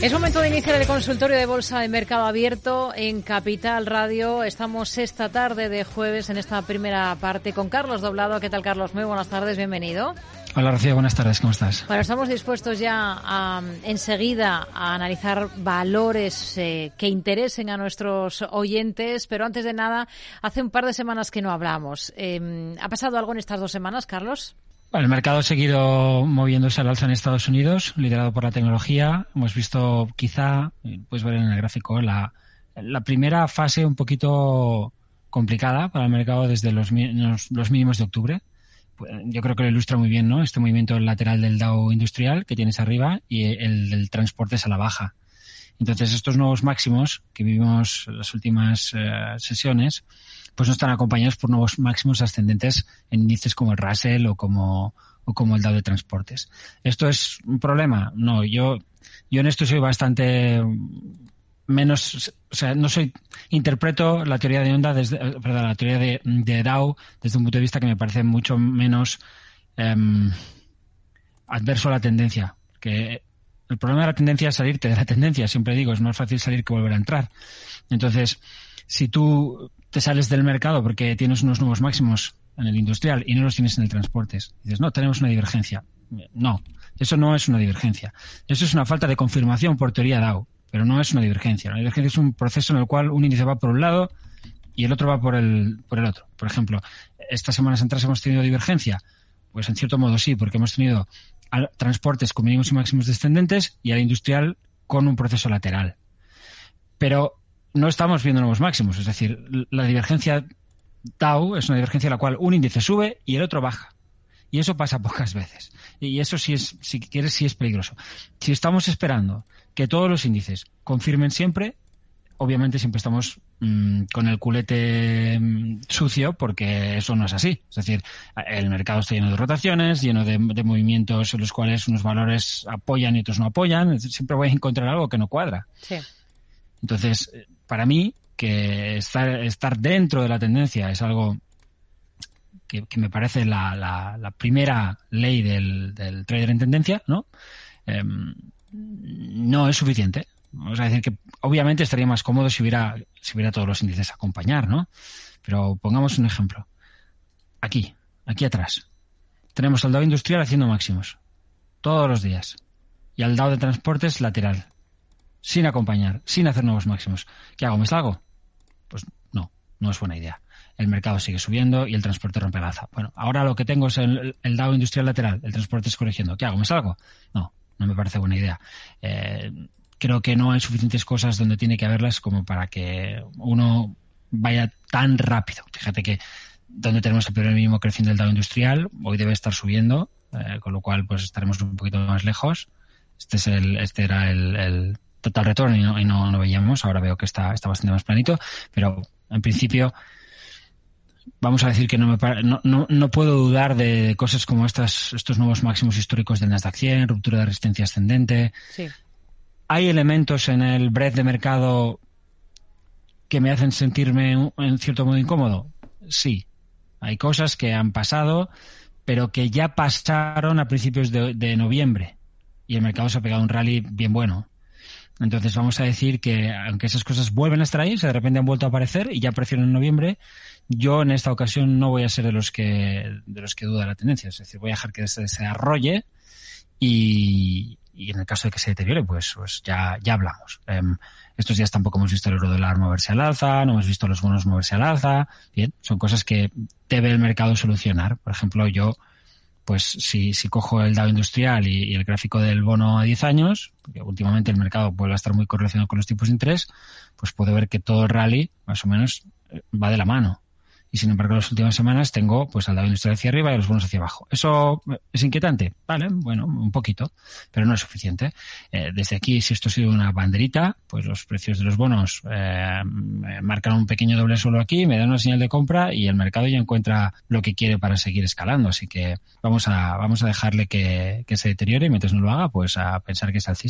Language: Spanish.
Es momento de iniciar el consultorio de Bolsa de Mercado Abierto en Capital Radio. Estamos esta tarde de jueves en esta primera parte con Carlos Doblado. ¿Qué tal, Carlos? Muy buenas tardes, bienvenido. Hola, Rocío, buenas tardes, ¿cómo estás? Bueno, estamos dispuestos ya a, enseguida a analizar valores eh, que interesen a nuestros oyentes, pero antes de nada, hace un par de semanas que no hablamos. Eh, ¿Ha pasado algo en estas dos semanas, Carlos? El mercado ha seguido moviéndose al alza en Estados Unidos, liderado por la tecnología. Hemos visto quizá, puedes ver en el gráfico, la, la primera fase un poquito complicada para el mercado desde los, los, mínimos de octubre. Pues, yo creo que lo ilustra muy bien, ¿no? Este movimiento lateral del Dow industrial que tienes arriba y el del transporte es a la baja. Entonces, estos nuevos máximos que vivimos en las últimas eh, sesiones, pues no están acompañados por nuevos máximos ascendentes en índices como el Russell o como, o como el Dow de transportes. ¿Esto es un problema? No, yo, yo en esto soy bastante menos, o sea, no soy, interpreto la teoría de onda desde, eh, perdón, la teoría de, de Dow desde un punto de vista que me parece mucho menos em, adverso a la tendencia. Que el problema de la tendencia es salirte de la tendencia, siempre digo, es más fácil salir que volver a entrar. Entonces, si tú te sales del mercado porque tienes unos nuevos máximos en el industrial y no los tienes en el transporte, dices, no, tenemos una divergencia. No, eso no es una divergencia. Eso es una falta de confirmación por teoría DAO, pero no es una divergencia. La divergencia es un proceso en el cual un índice va por un lado y el otro va por el, por el otro. Por ejemplo, estas semanas atrás hemos tenido divergencia. Pues en cierto modo sí, porque hemos tenido transportes con mínimos y máximos descendentes y al industrial con un proceso lateral. Pero no estamos viendo nuevos máximos, es decir, la divergencia tau es una divergencia en la cual un índice sube y el otro baja. Y eso pasa pocas veces. Y eso sí es, si quieres, sí es peligroso. Si estamos esperando que todos los índices confirmen siempre, obviamente siempre estamos mm, con el culete mm, sucio porque eso no es así. Es decir, el mercado está lleno de rotaciones, lleno de, movimientos en los cuales unos valores apoyan y otros no apoyan. Siempre voy a encontrar algo que no cuadra. Entonces, para mí, que estar, estar dentro de la tendencia es algo que, me parece la, primera ley del, trader en tendencia, ¿no? Em, no es suficiente. Vamos a decir que obviamente estaría más cómodo si hubiera, si hubiera todos los índices a acompañar, ¿no? Pero pongamos un ejemplo. Aquí, aquí atrás. Tenemos al Dow industrial haciendo máximos. Todos los días. Y al Dow de transportes lateral. Sin acompañar, sin hacer nuevos máximos. ¿Qué hago? ¿Me salgo? Pues no, no es buena idea. El mercado sigue subiendo y el transporte rompe la alza. Bueno, ahora lo que tengo es el, el Dow industrial lateral. El transporte es corrigiendo. ¿Qué hago? ¿Me salgo? No, no me parece buena idea. Eh, creo que no hay suficientes cosas donde tiene que haberlas como para que uno vaya tan rápido. Fíjate que donde tenemos el primer mínimo creciendo el Dow industrial, hoy debe estar subiendo, eh, con lo cual pues estaremos un poquito más lejos. Este es el, este era el, total retorno y, no, y no, veíamos. Ahora veo que está, está bastante más planito, pero en principio vamos a decir que no, me no, no, no, puedo dudar de cosas como estas, estos nuevos máximos históricos del Nasdaq 100, ruptura de resistencia ascendente, sí. ¿Hay elementos en el breadth de mercado que me hacen sentirme en cierto modo incómodo? Sí. Hay cosas que han pasado, pero que ya pasaron a principios de, noviembre y el mercado se ha pegado un rally bien bueno. Entonces vamos a decir que aunque esas cosas vuelven a estar ahí, de repente han vuelto a aparecer y ya aparecieron en noviembre, yo en esta ocasión no voy a ser de los que de los que duda la tendencia, es decir, voy a dejar que se desarrolle y, y en el caso de que se deteriore, pues, pues ya, ya hablamos. Em, estos días tampoco hemos visto el euro dólar moverse al alza, no hemos visto los bonos moverse al alza. Bien, son cosas que debe el mercado solucionar. Por ejemplo, yo, pues si, si cojo el Dow industrial y, el gráfico del bono a 10 años, porque últimamente el mercado vuelve a estar muy correlacionado con los tipos de interés, pues puedo ver que todo el rally, más o menos, eh, va de la mano y sin embargo en las últimas semanas tengo pues al lado industrial hacia arriba y los bonos hacia abajo. ¿Eso es inquietante? Vale, bueno, un poquito, pero no es suficiente. Eh, desde aquí, si esto ha sido una banderita, pues los precios de los bonos eh, marcan un pequeño doble suelo aquí, me dan una señal de compra y el mercado ya encuentra lo que quiere para seguir escalando. Así que vamos a, vamos a dejarle que, que se deteriore y mientras no lo haga, pues a pensar que es alcista.